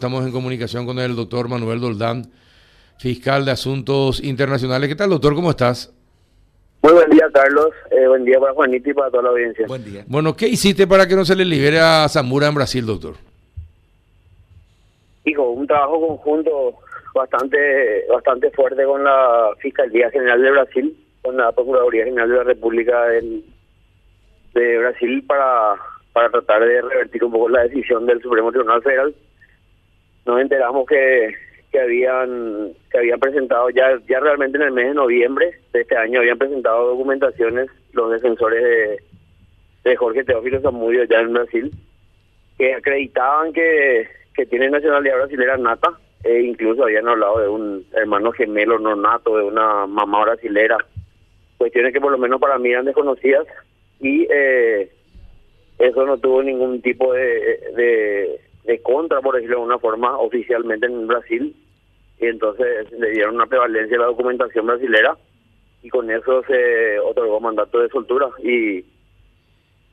Estamos en comunicación con el doctor Manuel Doldán, fiscal de Asuntos Internacionales. ¿Qué tal, doctor? ¿Cómo estás? Muy buen día, Carlos. Eh, buen día para Juanito y para toda la audiencia. Buen día. Bueno, ¿qué hiciste para que no se le libere a Zamora en Brasil, doctor? Hijo, un trabajo conjunto bastante bastante fuerte con la Fiscalía General de Brasil, con la Procuraduría General de la República de Brasil para, para tratar de revertir un poco la decisión del Supremo Tribunal Federal nos enteramos que, que habían que habían presentado ya ya realmente en el mes de noviembre de este año habían presentado documentaciones los defensores de, de Jorge Teófilo Zamudio ya en Brasil que acreditaban que, que tiene nacionalidad brasileña nata e incluso habían hablado de un hermano gemelo no nato de una mamá brasilera cuestiones que por lo menos para mí eran desconocidas y eh, eso no tuvo ningún tipo de contra, por decirlo de una forma, oficialmente en Brasil. Y entonces le dieron una prevalencia a la documentación brasilera y con eso se otorgó mandato de soltura y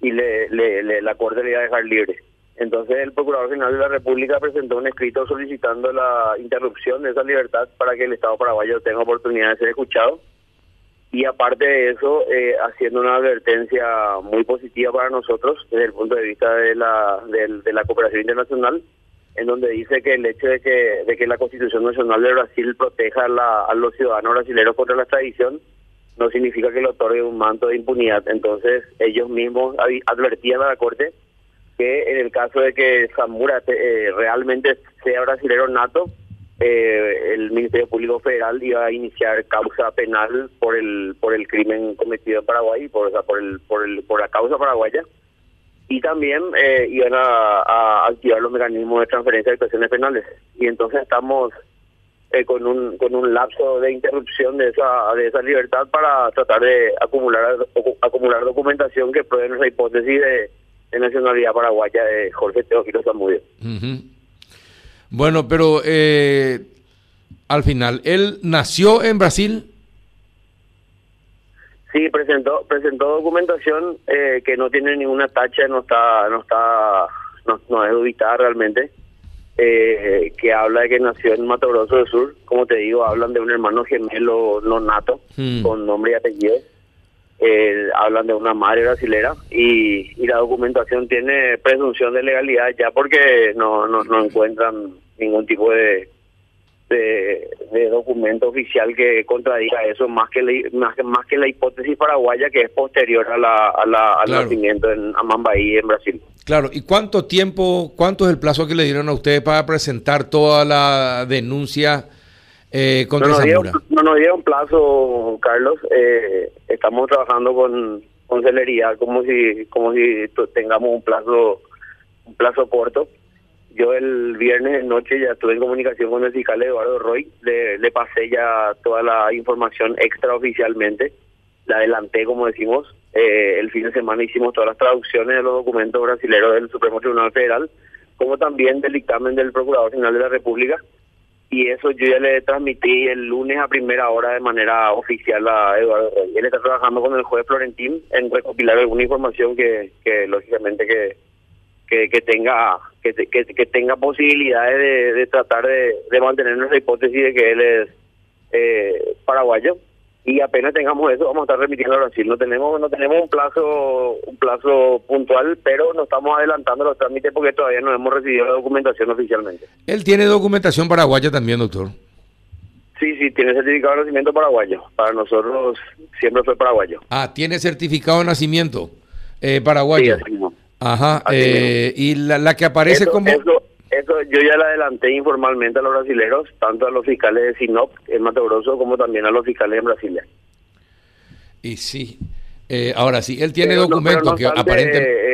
y le, le, la Corte le iba a dejar libre. Entonces el Procurador General de la República presentó un escrito solicitando la interrupción de esa libertad para que el Estado paraguayo tenga oportunidad de ser escuchado y aparte de eso, eh, haciendo una advertencia muy positiva para nosotros desde el punto de vista de la, de, la cooperación internacional, en donde dice que el hecho de que, de que la Constitución Nacional de Brasil proteja a, los ciudadanos brasileños contra la extradición no significa que le otorgue un manto de impunidad. Entonces, ellos mismos advertían a la Corte que en el caso de que Zamora eh, realmente sea brasilero nato, eh, el Ministerio Público Federal iba a iniciar causa penal por el por el crimen cometido en Paraguay, por, por, el, por, el, por la causa paraguaya, y también eh, iban a, activar los mecanismos de transferencia de actuaciones penales. Y entonces estamos eh, con un con un lapso de interrupción de esa de esa libertad para tratar de acumular acumular documentación que pruebe nuestra hipótesis de, nacionalidad paraguaya de Jorge Teófilo Zamudio. Bueno, pero eh, al final, ¿él nació en Brasil? Sí, presentó presentó documentación eh, que no tiene ninguna tacha, no está no está no, es ubicada realmente, eh, que habla de que nació en Mato Grosso del Sur. Como te digo, hablan de un hermano gemelo no nato, hmm. con nombre y apellido. Eh, hablan de una madre brasilera y, y, la documentación tiene presunción de legalidad ya porque no, no, no encuentran ningún tipo de, de, documento oficial que contradiga eso más que la, más, más que la hipótesis paraguaya que es posterior a la, a la al nacimiento en Amambaí en Brasil. Claro, ¿y cuánto tiempo, cuánto es el plazo que le dieron a ustedes para presentar toda la denuncia eh, contra no nos, dieron, no nos dieron plazo, Carlos. Eh, estamos trabajando con, con celeridad como si como si tengamos un plazo un plazo corto. Yo el viernes de noche ya estuve en comunicación con el fiscal Eduardo Roy, le, le pasé ya toda la información extraoficialmente, la adelanté como decimos, eh, el fin de semana hicimos todas las traducciones de los documentos brasileños del Supremo Tribunal Federal, como también del dictamen del Procurador General de la República, y eso yo ya le transmití el lunes a primera hora de manera oficial a Eduardo. Él está trabajando con el juez Florentín en recopilar alguna información que, lógicamente que que, que tenga que, que, tenga posibilidades de, tratar de, mantener nuestra hipótesis de que él es eh, paraguayo y apenas tengamos eso vamos a estar remitiendo a Brasil. No tenemos no tenemos un plazo un plazo puntual pero no estamos adelantando los trámites porque todavía no hemos recibido la documentación oficialmente. Él tiene documentación paraguaya también doctor. Sí sí tiene certificado de nacimiento paraguayo. Para nosotros siempre fue paraguayo. Ah tiene certificado de nacimiento eh, paraguayo. sí, Ajá, eh, y la, la, que aparece como... Eso yo ya le adelanté informalmente a los brasileños, tanto a los fiscales de Sinop en Mato Grosso como también a los fiscales en Brasilia. Y sí, eh, ahora sí, él tiene documentos que aparentemente... Eh,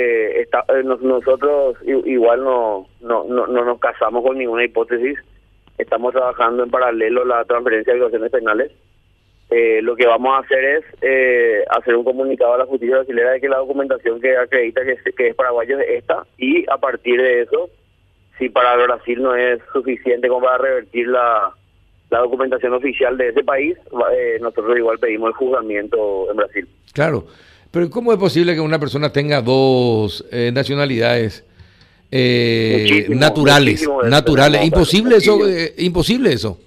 nosotros igual no, no, no, no nos casamos con ninguna hipótesis, estamos trabajando en paralelo la transferencia de acciones penales eh, lo que vamos a hacer es eh, hacer un comunicado a la justicia brasileña de que la documentación que acredita que es, que es paraguayo es esta y a partir de eso, si para Brasil no es suficiente como para revertir la, la documentación oficial de ese país, eh, nosotros igual pedimos el juzgamiento en Brasil. Claro, pero ¿cómo es posible que una persona tenga dos nacionalidades? eh, naturales, naturales. Imposible eso, eh, imposible eso.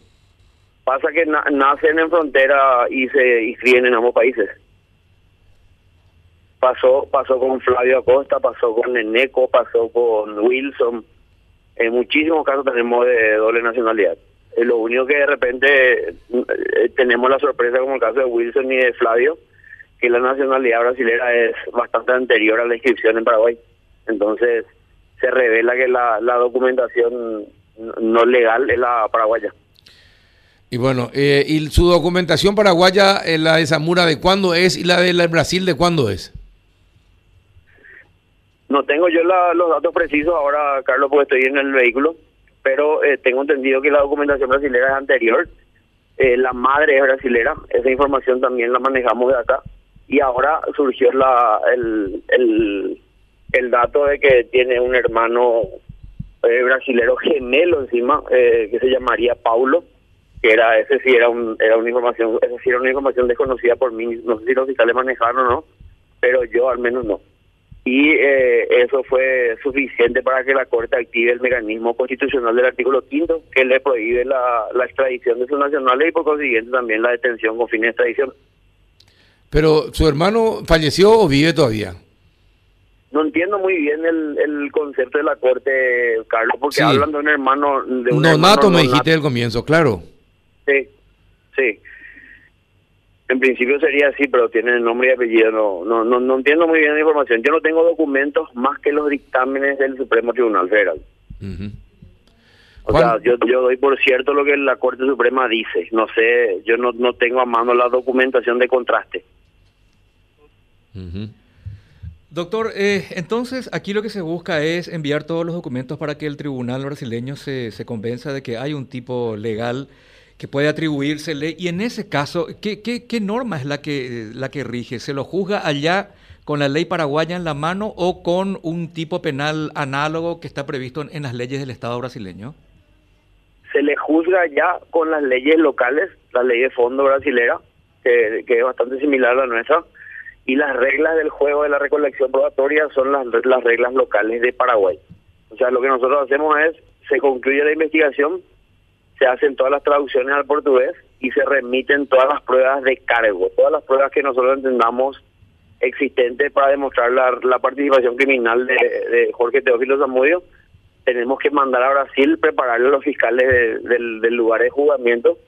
Pasa que nacen en frontera y se crían en ambos países. Pasó, pasó con Flavio Acosta, pasó con Eneco, pasó con Wilson. En muchísimos casos tenemos de doble nacionalidad. lo único que de repente eh, tenemos la sorpresa como el caso de Wilson y de Flavio, que la nacionalidad brasilera es bastante anterior a la inscripción en Paraguay. Entonces se revela que la, la documentación no legal es la paraguaya. Y bueno, eh, ¿y su documentación paraguaya, eh, la de Zamora, de cuándo es y la de Brasil, de cuándo es? No tengo yo los datos precisos ahora, Carlos, porque estoy en el vehículo, pero eh, tengo entendido que la documentación brasilera es anterior. la madre es brasilera, esa información también la manejamos de acá. Y ahora surgió el, el, el dato de que tiene un hermano brasilero gemelo encima, que se llamaría Paulo que era ese sí era un era una información ese sí era una información desconocida por mí no sé si los fiscales manejaron o no pero yo al menos no y eh, eso fue suficiente para que la corte active el mecanismo constitucional del artículo quinto que le prohíbe la, la extradición de sus nacionales y por consiguiente también la detención con fines de extradición pero su hermano falleció o vive todavía no entiendo muy bien el, el concepto de la corte, Carlos, porque hablan de un hermano... De un no, nato me dijiste al comienzo, claro. Sí, sí. En principio sería así, pero tiene nombre y apellido. No, no, no, no entiendo muy bien la información. Yo no tengo documentos más que los dictámenes del Supremo Tribunal Federal. O sea, yo, yo doy por cierto lo que la Corte Suprema dice. No sé, yo no, no tengo a mano la documentación de contraste. Doctor, eh, entonces aquí lo que se busca es enviar todos los documentos para que el tribunal brasileño se, se convenza de que hay un tipo legal que puede atribuírsele. Y en ese caso, ¿qué, qué, norma es la que, la que rige? ¿Se lo juzga allá con la ley paraguaya en la mano o con un tipo penal análogo que está previsto en, las leyes del Estado brasileño? Se le juzga ya con las leyes locales, la ley de fondo brasilera, que, que es bastante similar a la nuestra, y las reglas del juego de la recolección probatoria son las, las reglas locales de Paraguay. O sea, lo que nosotros hacemos es, se concluye la investigación, se hacen todas las traducciones al portugués y se remiten todas las pruebas de cargo, todas las pruebas que nosotros entendamos existentes para demostrar la, participación criminal de, Jorge Teófilo Zamudio. Tenemos que mandar a Brasil prepararle a los fiscales del, lugar de juzgamiento.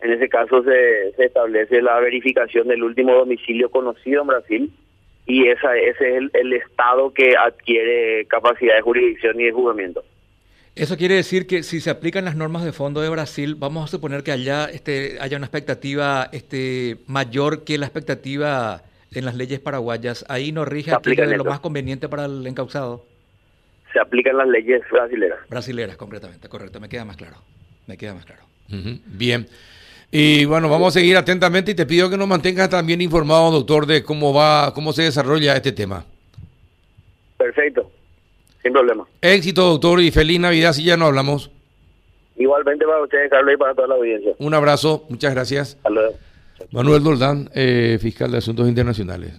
En ese caso se, establece la verificación del último domicilio conocido en Brasil y esa, ese es el, el estado que adquiere capacidad de jurisdicción y de juzgamiento. Eso quiere decir que si se aplican las normas de fondo de Brasil, vamos a suponer que allá este, haya una expectativa este, mayor que la expectativa en las leyes paraguayas. Ahí no rige de lo más conveniente para el encausado. Se aplican las leyes brasileras. Brasileras, concretamente, correcto. Me queda más claro. Me queda más claro. Bien. Y bueno, vamos a seguir atentamente y te pido que nos mantengas también informado, doctor, de cómo va, cómo se desarrolla este tema. Perfecto sin problema. Éxito, doctor, y feliz Navidad si ya no hablamos. Igualmente para ustedes, Carlos, y para toda la audiencia. Un abrazo, muchas gracias. Hasta luego. Manuel Doldán, eh, fiscal de Asuntos Internacionales.